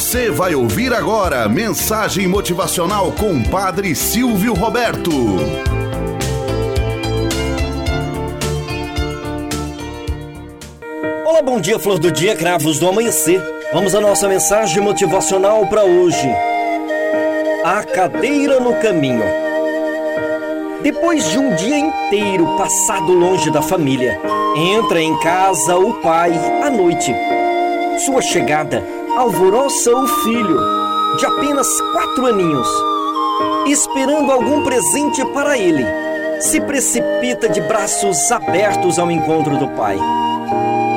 Você vai ouvir agora mensagem motivacional com Padre Silvio Roberto. Olá, bom dia, flor do dia, cravos do amanhecer. Vamos à nossa mensagem motivacional para hoje. A cadeira no caminho. Depois de um dia inteiro passado longe da família, entra em casa o pai à noite. Sua chegada alvoroça o filho, de apenas quatro aninhos. Esperando algum presente para ele, se precipita de braços abertos ao encontro do pai.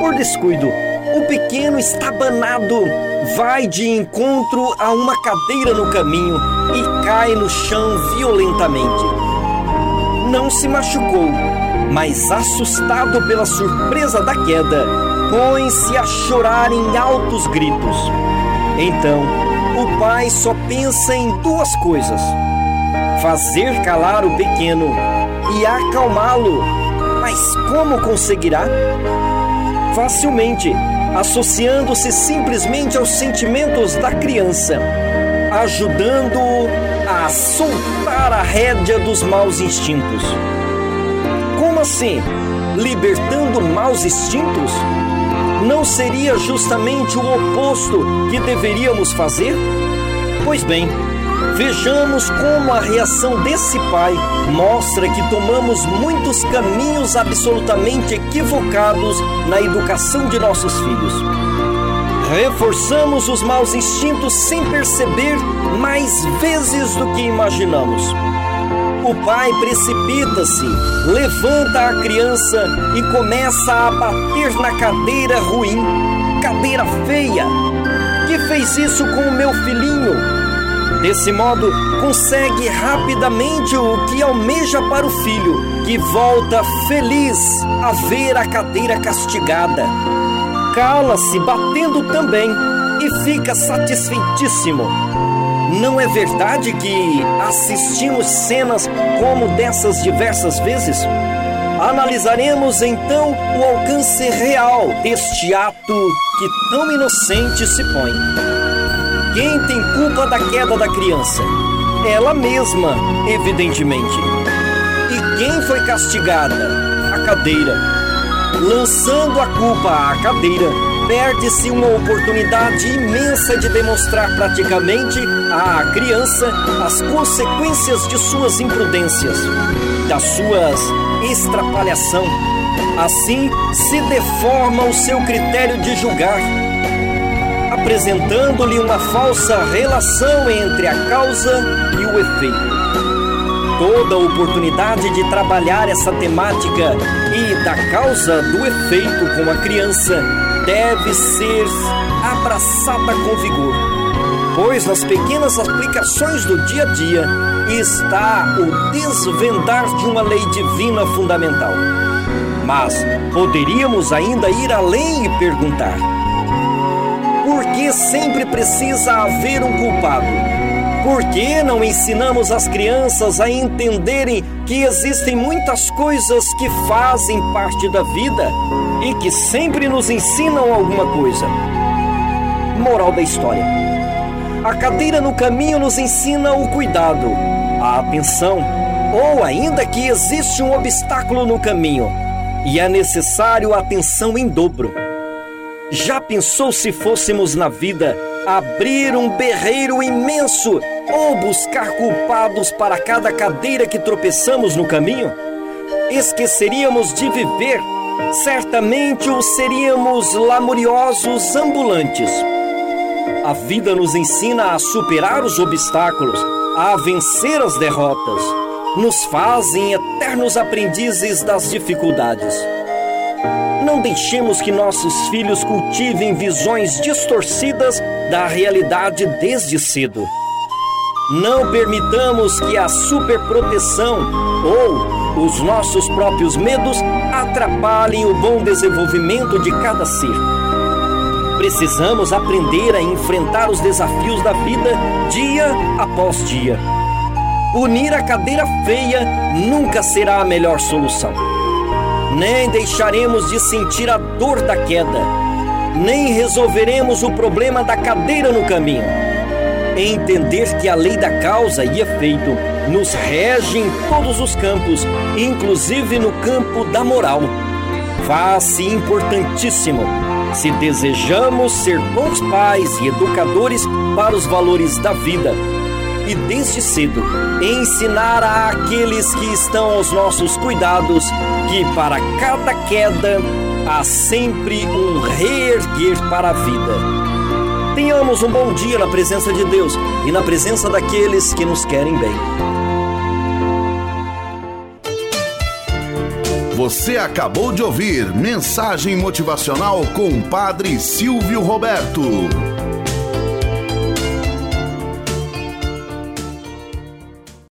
Por descuido, o pequeno estabanado vai de encontro a uma cadeira no caminho e cai no chão violentamente. Não se machucou, mas assustado pela surpresa da queda, põe-se a chorar em altos gritos. Então, o pai só pensa em duas coisas: fazer calar o pequeno e acalmá-lo. Mas como conseguirá? Facilmente, associando-se simplesmente aos sentimentos da criança, ajudando-o a soltar a rédea dos maus instintos. Como assim? Libertando maus instintos? Não seria justamente o oposto que deveríamos fazer? Pois bem, vejamos como a reação desse pai mostra que tomamos muitos caminhos absolutamente equivocados na educação de nossos filhos. Reforçamos os maus instintos sem perceber mais vezes do que imaginamos. O pai precipita-se, levanta a criança e começa a bater na cadeira ruim, cadeira feia. Que fez isso com o meu filhinho? Desse modo, consegue rapidamente o que almeja para o filho, que volta feliz a ver a cadeira castigada. Cala-se batendo também e fica satisfeitíssimo não é verdade que assistimos cenas como dessas diversas vezes? Analisaremos então o alcance real deste ato que tão inocente se põe. Quem tem culpa da queda da criança? Ela mesma, evidentemente. E quem foi castigada? A cadeira. Lançando a culpa à cadeira, perde-se uma oportunidade imensa de demonstrar praticamente à criança as consequências de suas imprudências, das suas extrapalhação. Assim se deforma o seu critério de julgar, apresentando-lhe uma falsa relação entre a causa e o efeito. Toda oportunidade de trabalhar essa temática e da causa do efeito com a criança deve ser abraçada com vigor, pois nas pequenas aplicações do dia a dia está o desvendar de uma lei divina fundamental. Mas poderíamos ainda ir além e perguntar: por que sempre precisa haver um culpado? Por que não ensinamos as crianças a entenderem que existem muitas coisas que fazem parte da vida e que sempre nos ensinam alguma coisa? Moral da história: A cadeira no caminho nos ensina o cuidado, a atenção, ou ainda que existe um obstáculo no caminho e é necessário atenção em dobro. Já pensou se fôssemos na vida abrir um berreiro imenso ou buscar culpados para cada cadeira que tropeçamos no caminho? Esqueceríamos de viver, certamente ou seríamos lamuriosos ambulantes. A vida nos ensina a superar os obstáculos, a vencer as derrotas, nos fazem eternos aprendizes das dificuldades. Não deixemos que nossos filhos cultivem visões distorcidas da realidade desde cedo. Não permitamos que a superproteção ou os nossos próprios medos atrapalhem o bom desenvolvimento de cada ser. Precisamos aprender a enfrentar os desafios da vida dia após dia. Unir a cadeira feia nunca será a melhor solução. Nem deixaremos de sentir a dor da queda. nem resolveremos o problema da cadeira no caminho. Entender que a lei da causa e efeito nos rege em todos os campos, inclusive no campo da moral. Faz-se importantíssimo se desejamos ser bons pais e educadores para os valores da vida e desde cedo ensinar a aqueles que estão aos nossos cuidados que para cada queda há sempre um reerguer para a vida. Tenhamos um bom dia na presença de Deus e na presença daqueles que nos querem bem. Você acabou de ouvir Mensagem Motivacional com o Padre Silvio Roberto.